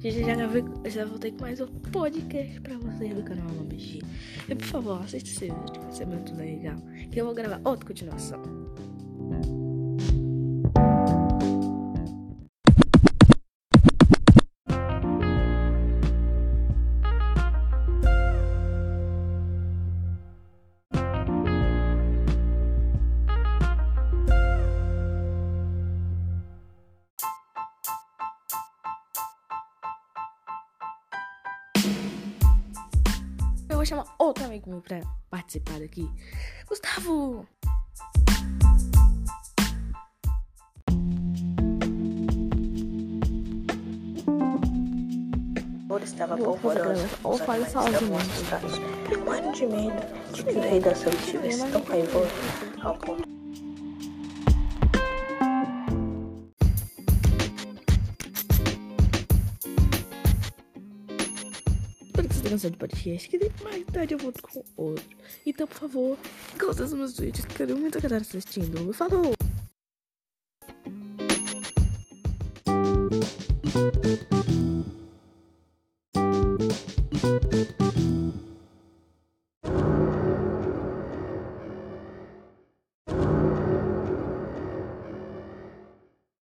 Gente, já, já voltei com mais um podcast pra vocês do canal MG. E por favor, assista esse vídeo, vai ser muito legal. Que eu vou gravar outra continuação. Vou chamar outro amigo meu pra participar daqui. Gustavo! Estava Eu polvorosa. ou fale sozinho. Morrendo de medo de que o rei da selva estivesse tão raivoso ao ponto se tá cansado de podcast, que mais tarde eu volto com outro. Então, por favor, gosta dos meus vídeos, quero muito agradar assistindo. Falou!